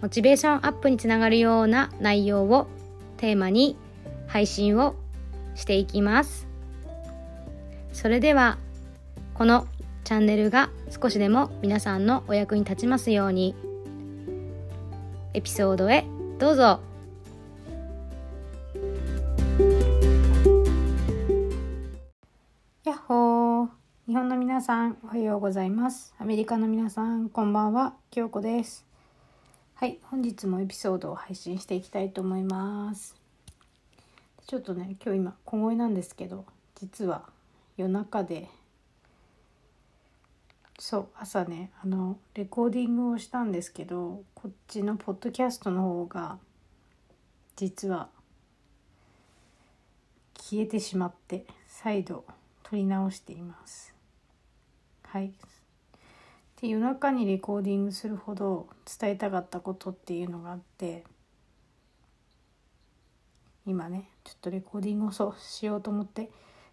モチベーションアップにつながるような内容をテーマに配信をしていきます。それではこのチャンネルが少しでも皆さんのお役に立ちますようにエピソードへどうぞ。やっほー。日本の皆さんおはようございます。アメリカの皆さんこんばんは。京子です。はい本日もエピソードを配信していきたいと思います。ちょっとね今日今小声なんですけど実は夜中でそう朝ねあのレコーディングをしたんですけどこっちのポッドキャストの方が実は消えてしまって再度撮り直しています。はい。で夜中にレコーディングするほど伝えたかったことっていうのがあって今ねちょっとレコーディングをそうしようと思って。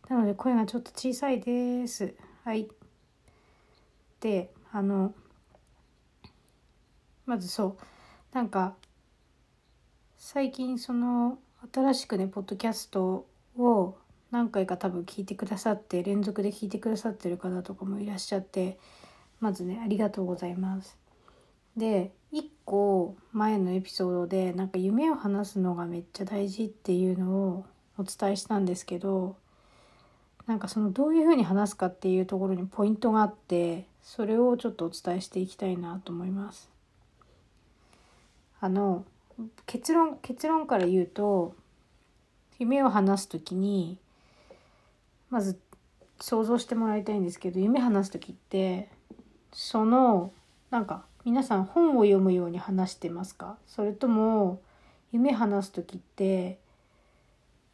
なので声がちょっと小さいです。はい。であのまずそう。なんか最近その新しくねポッドキャストを何回か多分聞いてくださって連続で聞いてくださってる方とかもいらっしゃってまずねありがとうございます。で1個前のエピソードでなんか夢を話すのがめっちゃ大事っていうのをお伝えしたんですけどなんかそのどういうふうに話すかっていうところにポイントがあってそれをちょっとお伝えしていきたいなと思います。あの結論結論から言うと夢を話す時にまず想像してもらいたいんですけど夢話す時ってそのなんか皆さん本を読むように話してますか？それとも夢話す時って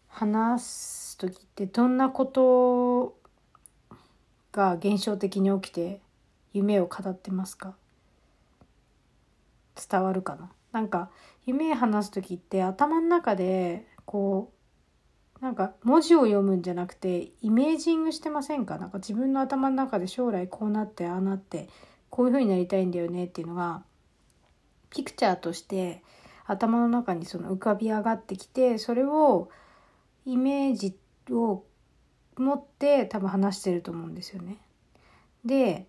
話す時ってどんなことが現象的に起きて夢を語ってますか？伝わるかな？なんか夢話す時って頭の中でこうなんか文字を読むんじゃなくてイメージングしてませんか？なんか自分の頭の中で将来こうなってああなってこういう風になりたいんだよねっていうのがピクチャーとして頭の中にその浮かび上がってきてそれをイメージを持って多分話してると思うんですよね。で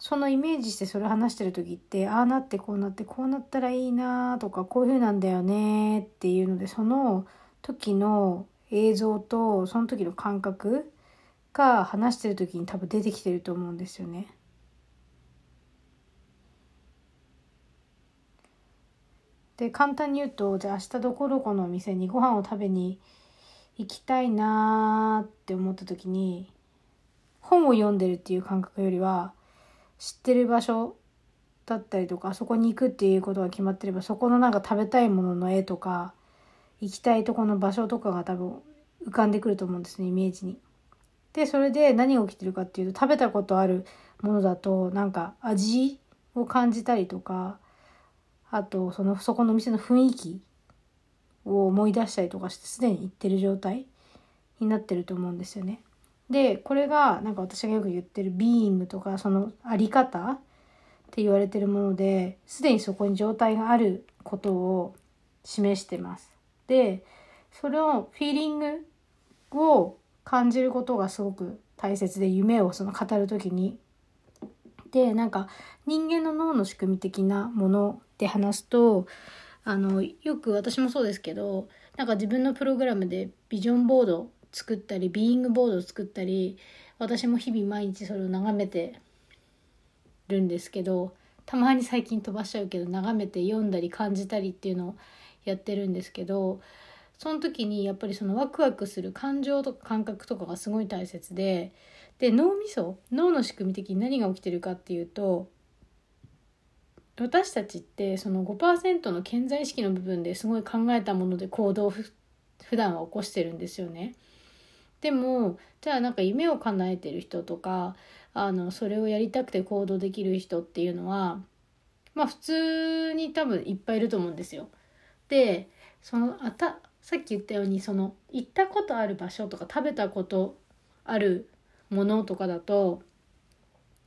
そのイメージしてそれ話してる時ってああなってこうなってこうなったらいいなとかこういう風なんだよねっていうのでその時の映像とその時の感覚が話してる時に多分出てきてると思うんですよね。で簡単に言うとじゃあ明日どこどこのお店にご飯を食べに行きたいなーって思った時に本を読んでるっていう感覚よりは知ってる場所だったりとかそこに行くっていうことが決まってればそこのなんか食べたいものの絵とか行きたいとこの場所とかが多分浮かんでくると思うんですねイメージに。でそれで何が起きてるかっていうと食べたことあるものだとなんか味を感じたりとかあとそのそこの店の雰囲気を思い出したりとかしてすでに行ってる状態になってると思うんですよね。でこれがなんか私がよく言ってるビーイングとかそのあり方って言われてるものですでにそこに状態があることを示してます。でそれをフィーリングを感じることがすごく大切で夢をその語る時に。でなんか人間の脳の仕組み的なもので話すとあのよく私もそうですけどなんか自分のプログラムでビジョンボード作ったりビーイングボード作ったり私も日々毎日それを眺めてるんですけどたまに最近飛ばしちゃうけど眺めて読んだり感じたりっていうのをやってるんですけどその時にやっぱりそのワクワクする感情とか感覚とかがすごい大切でで脳みそ脳の仕組み的に何が起きてるかっていうと私たちってその5%の潜在意識の部分ですごい考えたもので行動を普段は起こしてるんですよね。でもじゃあなんか夢を叶えてる人とかあのそれをやりたくて行動できる人っていうのはまあ普通に多分いっぱいいると思うんですよ。でそのあたさっき言ったようにその行ったことある場所とか食べたことあるものとかだと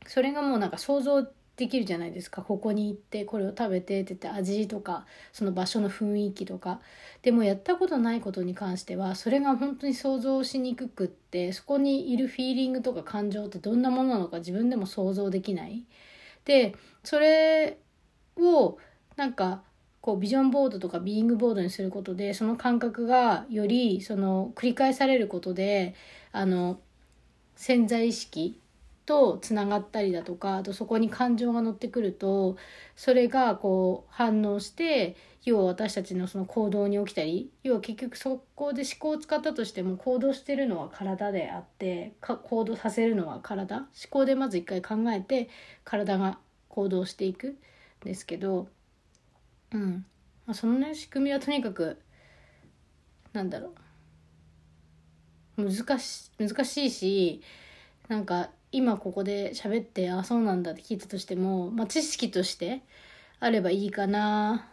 それがもうなんか想像できるじゃないですか。ここに行ってこれを食べてって言って味とかその場所の雰囲気とか。でもやったことないことに関してはそれが本当に想像しにくくってそこにいるフィーリングとか感情ってどんなものなのか自分でも想像できない。でそれをなんかこうビジョンボードとかビーイングボードにすることでその感覚がよりその繰り返されることであの潜在意識とつながったりだとかあとそこに感情が乗ってくるとそれがこう反応して要は私たちのその行動に起きたり要は結局そこで思考を使ったとしても行動してるのは体であってか行動させるのは体。思考でまず一回考えて体が行動していくんですけどうん、まあ、そのね仕組みはとにかくなんだろう。難し難しいしなんか今ここで喋ってあそうなんだって聞いたとしても、まあ、知識としてあればいいかな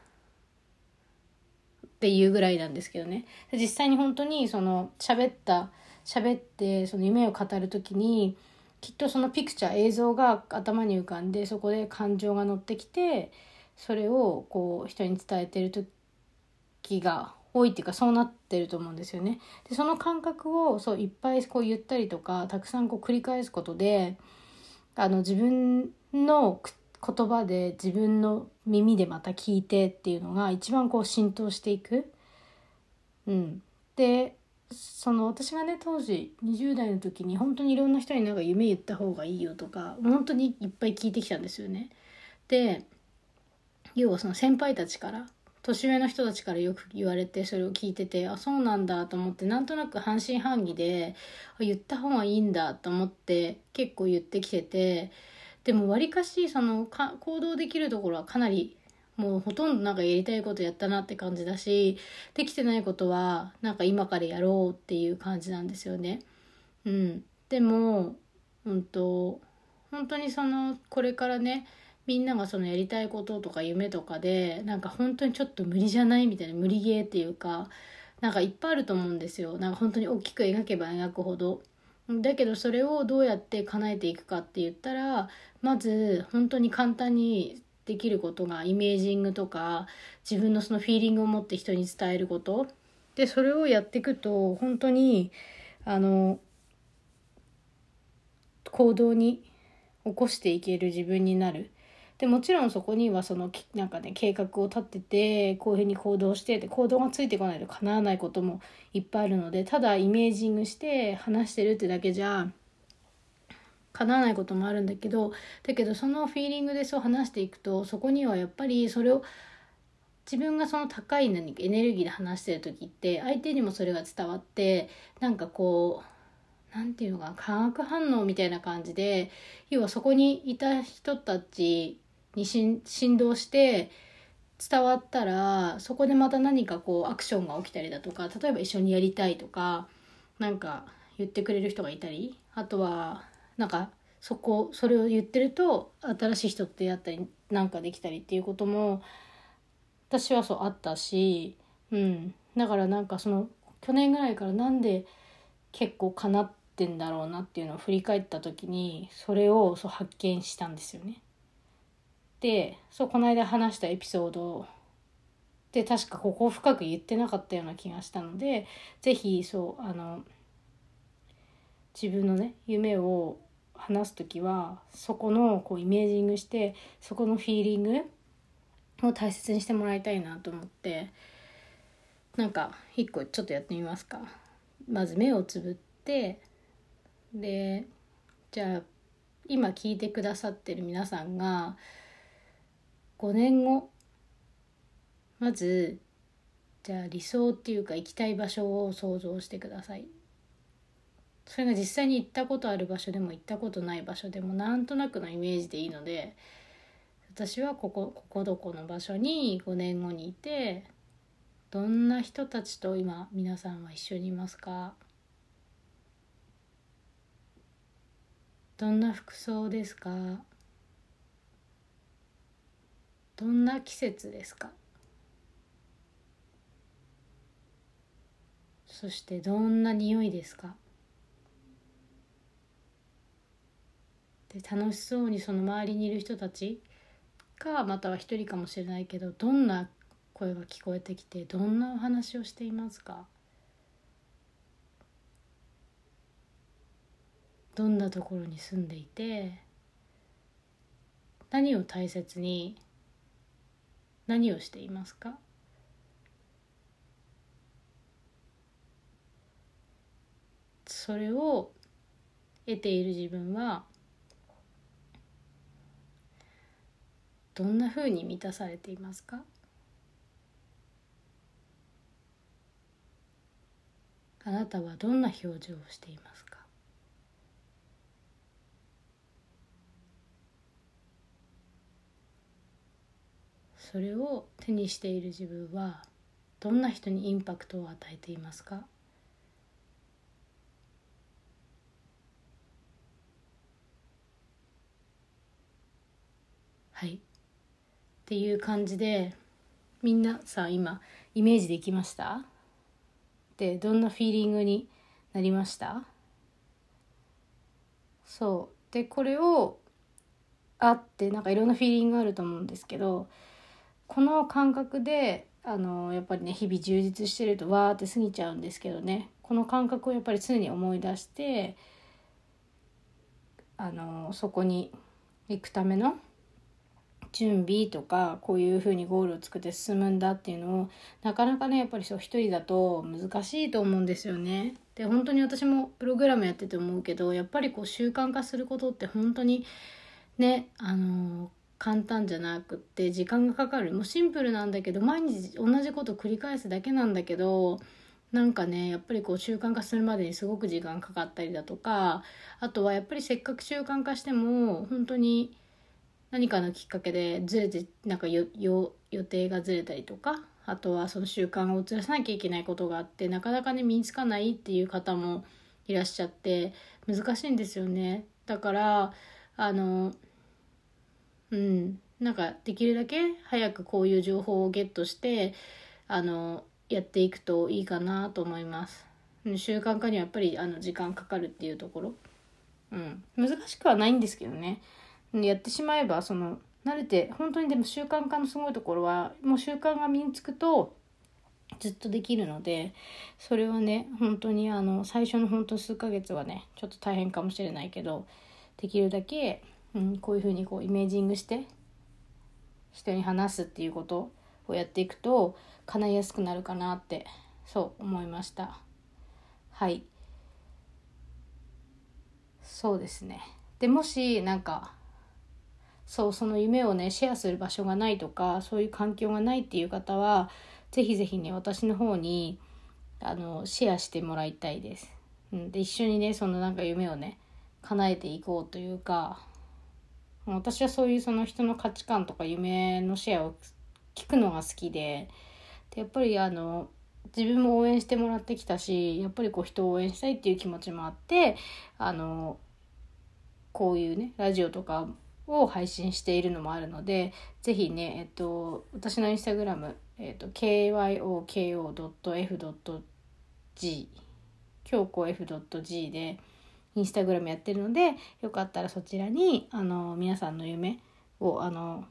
っていうぐらいなんですけどね。実際に本当にその喋った喋ってその夢を語る時にきっとそのピクチャー映像が頭に浮かんでそこで感情が乗ってきてそれをこう人に伝えてる時が多いっていうかそうなってると思うんですよね。でその感覚をそういっぱいこう言ったりとかたくさんこう繰り返すことであの自分の言葉で自分の耳でまた聞いてっていうのが一番こう浸透していく。うん、でその私がね当時20代の時に本当にいろんな人になんか夢言った方がいいよとか本当にいっぱい聞いてきたんですよね。で要はその先輩たちから年上の人たちからよく言われてそれを聞いててあそうなんだと思ってなんとなく半信半疑で言った方がいいんだと思って結構言ってきててでもわりかしそのか行動できるところはかなりもうほとんどなんかやりたいことやったなって感じだしできてないことはなんか今からやろうっていう感じなんですよね。うん、でも、うんと本当にそのこれからねみんながそのやりたいこととか夢とかでなんか本当にちょっと無理じゃないみたいな無理ゲーっていうかなんかいっぱいあると思うんですよ。なんか本当に大きく描けば描くほど。だけどそれをどうやって叶えていくかって言ったらまず本当に簡単にできることがイメージングとか自分のそのフィーリングを持って人に伝えること。でそれをやっていくと本当にあの行動に起こしていける自分になる。でもちろんそこにはそのなんかね計画を立ててこういうふうに行動してて行動がついてこないと叶わないこともいっぱいあるのでただイメージングして話してるってだけじゃ叶わないこともあるんだけどだけどそのフィーリングでそう話していくとそこにはやっぱりそれを自分がその高い何かエネルギーで話してる時って相手にもそれが伝わってなんかこう何て言うのか化学反応みたいな感じで要はそこにいた人たちに振動して伝わったらそこでまた何かこうアクションが起きたりだとか例えば一緒にやりたいとかなんか言ってくれる人がいたりあとはなんかそこそれを言ってると新しい人と出会ったりなんかできたりっていうことも私はそうあったし、うん、だからなんかその去年ぐらいからなんで結構かなってんだろうなっていうのを振り返った時にそれをそう発見したんですよね。でそうこの間話したエピソードで確かここを深く言ってなかったような気がしたので是非そうあの自分のね夢を話す時はそこのこうイメージングしてそこのフィーリングを大切にしてもらいたいなと思ってなんか一個ちょっとやってみますか。まず目をつぶってでじゃあ今聞いてくださってる皆さんが5年後。まずじゃあ理想っていうか行きたい場所を想像してください。それが実際に行ったことある場所でも行ったことない場所でもなんとなくのイメージでいいので私はここここどこの場所に5年後にいてどんな人たちと今皆さんは一緒にいますか？どんな服装ですか？どんな季節ですか？そしてどんな匂いですか？で楽しそうにその周りにいる人たちかまたは一人かもしれないけどどんな声が聞こえてきてどんなお話をしていますか？どんなところに住んでいて何を大切に何をしていますか？それを得ている自分はどんなふうに満たされていますか？あなたはどんな表情をしていますかそれを手にしている自分はどんな人にインパクトを与えていますか？はい。っていう感じでみんなさ今イメージできました？でどんなフィーリングになりました？そう。でこれをあってなんかいろんなフィーリングがあると思うんですけどこの感覚であのやっぱりね日々充実してるとわーって過ぎちゃうんですけどねこの感覚をやっぱり常に思い出してあのそこに行くための準備とかこういうふうにゴールを作って進むんだっていうのをなかなかねやっぱりそう一人だと難しいと思うんですよね。で本当に私もプログラムやってて思うけどやっぱりこう習慣化することって本当にねあの簡単じゃなくって時間がかかる。もうシンプルなんだけど毎日同じこと繰り返すだけなんだけどなんかねやっぱりこう習慣化するまでにすごく時間かかったりだとかあとはやっぱりせっかく習慣化しても本当に何かのきっかけでずれてなんか予定がずれたりとかあとはその習慣を移らさなきゃいけないことがあってなかなかね身につかないっていう方もいらっしゃって難しいんですよね。だからあのうん。なんかできるだけ早くこういう情報をゲットしてあのやっていくといいかなと思います。習慣化にはやっぱりあの時間かかるっていうところ。うん。難しくはないんですけどね。やってしまえばその慣れて本当にでも習慣化のすごいところはもう習慣が身につくとずっとできるのでそれはね本当にあの最初の本当数ヶ月はねちょっと大変かもしれないけどできるだけ、うん、こういうふうにこうイメージングして人に話すっていうことをやっていくと叶いやすくなるかなってそう思いました。はい。そうですね。でもしなんかそうその夢をねシェアする場所がないとかそういう環境がないっていう方は是非是非ね私の方にあのシェアしてもらいたいです。うん、で一緒にねそのなんか夢をね叶えていこうというか私はそういうその人の価値観とか夢のシェアを聞くのが好きででやっぱりあの自分も応援してもらってきたしやっぱりこう人を応援したいっていう気持ちもあってあのこういうねラジオとかを配信しているのもあるので、ぜひね、えっと、私のインスタグラム、えっと、kyoko.f.g、京子 F.g で、インスタグラムやってるので、よかったらそちらに、あの、皆さんの夢を、あの、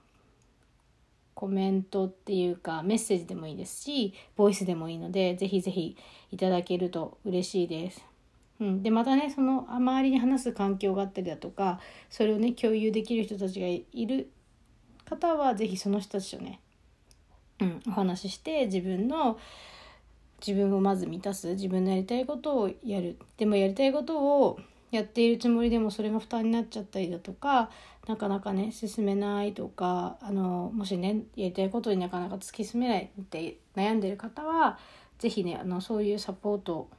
コメントっていうかメッセージでもいいですし、ボイスでもいいので、ぜひぜひいただけると嬉しいです。うん、でまたねその周りに話す環境があったりだとかそれをね共有できる人たちがいる方は是非その人たちとね、うん、お話しして自分の自分をまず満たす自分のやりたいことをやるでもやりたいことをやっているつもりでもそれが負担になっちゃったりだとかなかなかね進めないとかあのもしねやりたいことになかなか突き進めないって悩んでる方は是非ねあのそういうサポート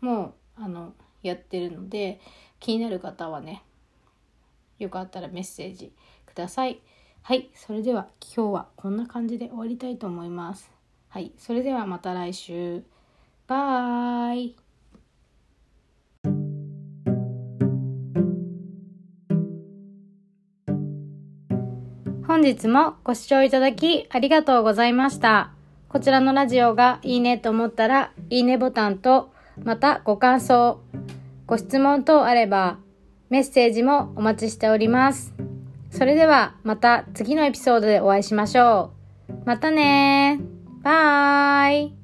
もあのやってるので気になる方はねよかったらメッセージください。はい、それでは今日はこんな感じで終わりたいと思います。はい、それではまた来週。バイ。本日もご視聴いただきありがとうございました。こちらのラジオがいいねと思ったら、いいねボタンと、またご感想、ご質問等あれば、メッセージもお待ちしております。それではまた次のエピソードでお会いしましょう。またねー。バイ。